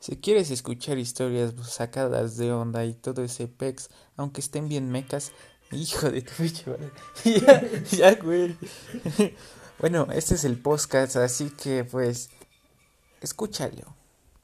Si quieres escuchar historias sacadas de onda y todo ese pex, aunque estén bien mecas, hijo de tu bicho, ya, ya, güey. Bueno, este es el podcast, así que pues, escúchalo.